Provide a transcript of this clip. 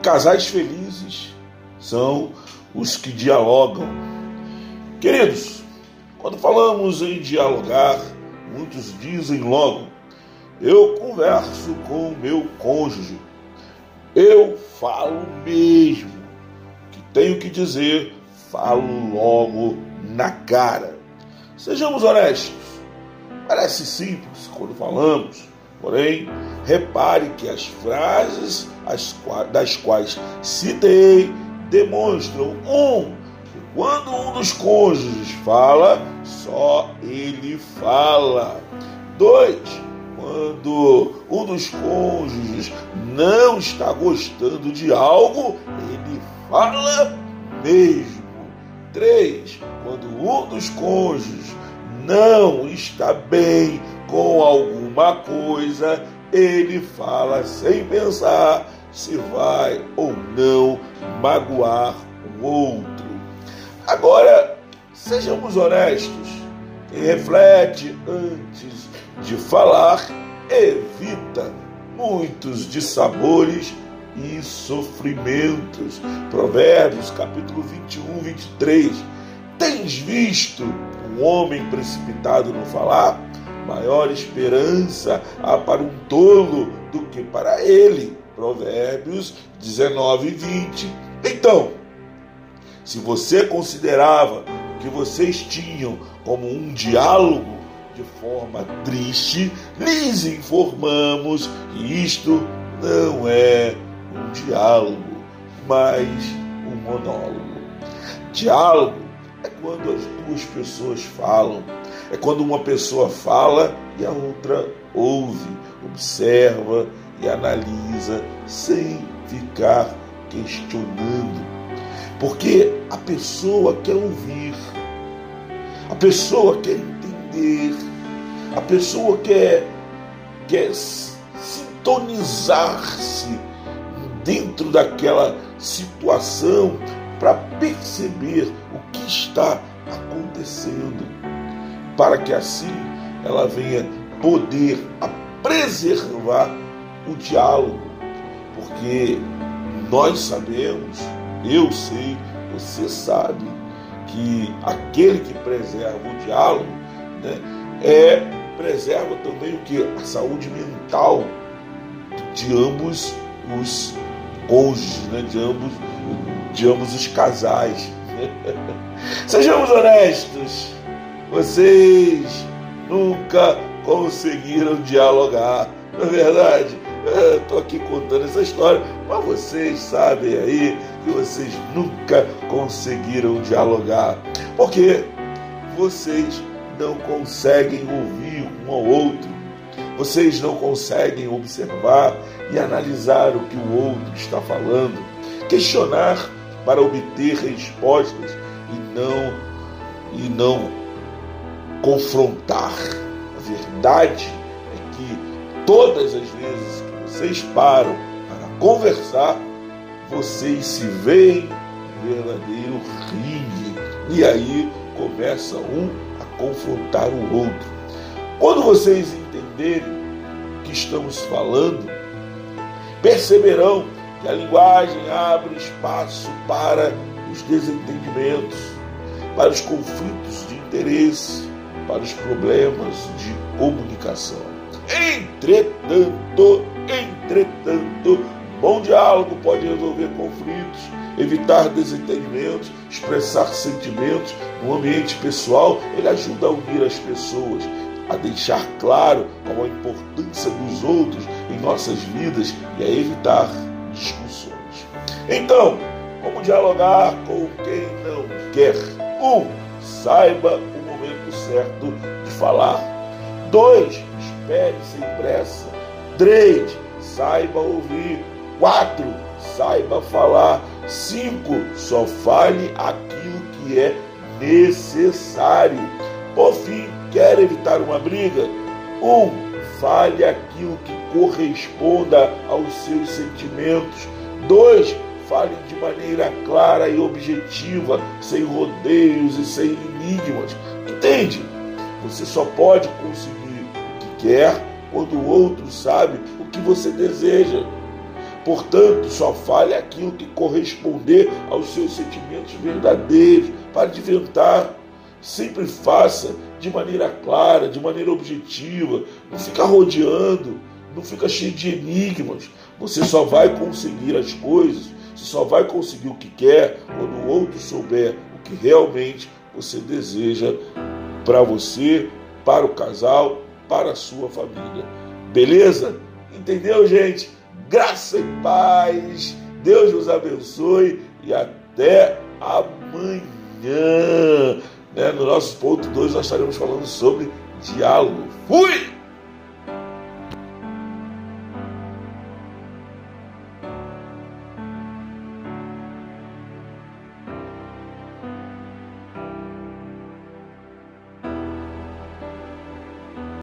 casais felizes são os que dialogam. Queridos, quando falamos em dialogar, muitos dizem logo: eu converso com o meu cônjuge, eu falo mesmo, que tenho que dizer, falo logo na cara. Sejamos honestos, parece simples quando falamos, porém, repare que as frases das quais citei demonstram um quando um dos cônjuges fala, só ele fala. Dois, quando um dos cônjuges não está gostando de algo, ele fala mesmo. Três, quando um dos cônjuges não está bem com alguma coisa, ele fala sem pensar se vai ou não magoar o outro. Agora, sejamos honestos. Quem reflete antes de falar evita muitos dissabores e sofrimentos. Provérbios capítulo 21, 23. Tens visto um homem precipitado no falar? Maior esperança há para um tolo do que para ele. Provérbios 19, 20. Então, se você considerava que vocês tinham como um diálogo de forma triste, lhes informamos que isto não é um diálogo, mas um monólogo. Diálogo quando as duas pessoas falam, é quando uma pessoa fala e a outra ouve, observa e analisa sem ficar questionando. Porque a pessoa quer ouvir, a pessoa quer entender, a pessoa quer, quer sintonizar-se dentro daquela situação para perceber o que está acontecendo, para que assim ela venha poder preservar o diálogo, porque nós sabemos eu sei, você sabe que aquele que preserva o diálogo né, é, preserva também o que? A saúde mental de ambos os cônjuges, né, de, ambos, de ambos os casais. Sejamos honestos, vocês nunca conseguiram dialogar, não é verdade? Estou aqui contando essa história, mas vocês sabem aí que vocês nunca conseguiram dialogar, porque vocês não conseguem ouvir um ao outro, vocês não conseguem observar e analisar o que o outro está falando, questionar para obter respostas e não e não confrontar. A verdade é que todas as vezes que vocês param para conversar, vocês se veem verdadeiro ringue. E aí começa um a confrontar o outro. Quando vocês entenderem o que estamos falando, perceberão que a linguagem abre espaço para os desentendimentos, para os conflitos de interesse, para os problemas de comunicação. Entretanto, entretanto, Bom diálogo pode resolver conflitos, evitar desentendimentos, expressar sentimentos no ambiente pessoal. Ele ajuda a unir as pessoas, a deixar claro qual a importância dos outros em nossas vidas e a evitar discussões. Então, como dialogar com quem não quer? Um, saiba o momento certo de falar. Dois, espere sem pressa. Três, saiba ouvir. Quatro, saiba falar. Cinco, só fale aquilo que é necessário. Por fim, quer evitar uma briga? Um, fale aquilo que corresponda aos seus sentimentos. Dois, fale de maneira clara e objetiva, sem rodeios e sem enigmas. Entende? Você só pode conseguir o que quer quando o outro sabe o que você deseja. Portanto, só fale aquilo que corresponder aos seus sentimentos verdadeiros. Pare de inventar. Sempre faça de maneira clara, de maneira objetiva. Não fica rodeando, não fica cheio de enigmas. Você só vai conseguir as coisas, você só vai conseguir o que quer quando o outro souber o que realmente você deseja para você, para o casal, para a sua família. Beleza? Entendeu, gente? Graça e paz. Deus nos abençoe e até amanhã. Né? No nosso ponto 2 nós estaremos falando sobre diálogo. Fui!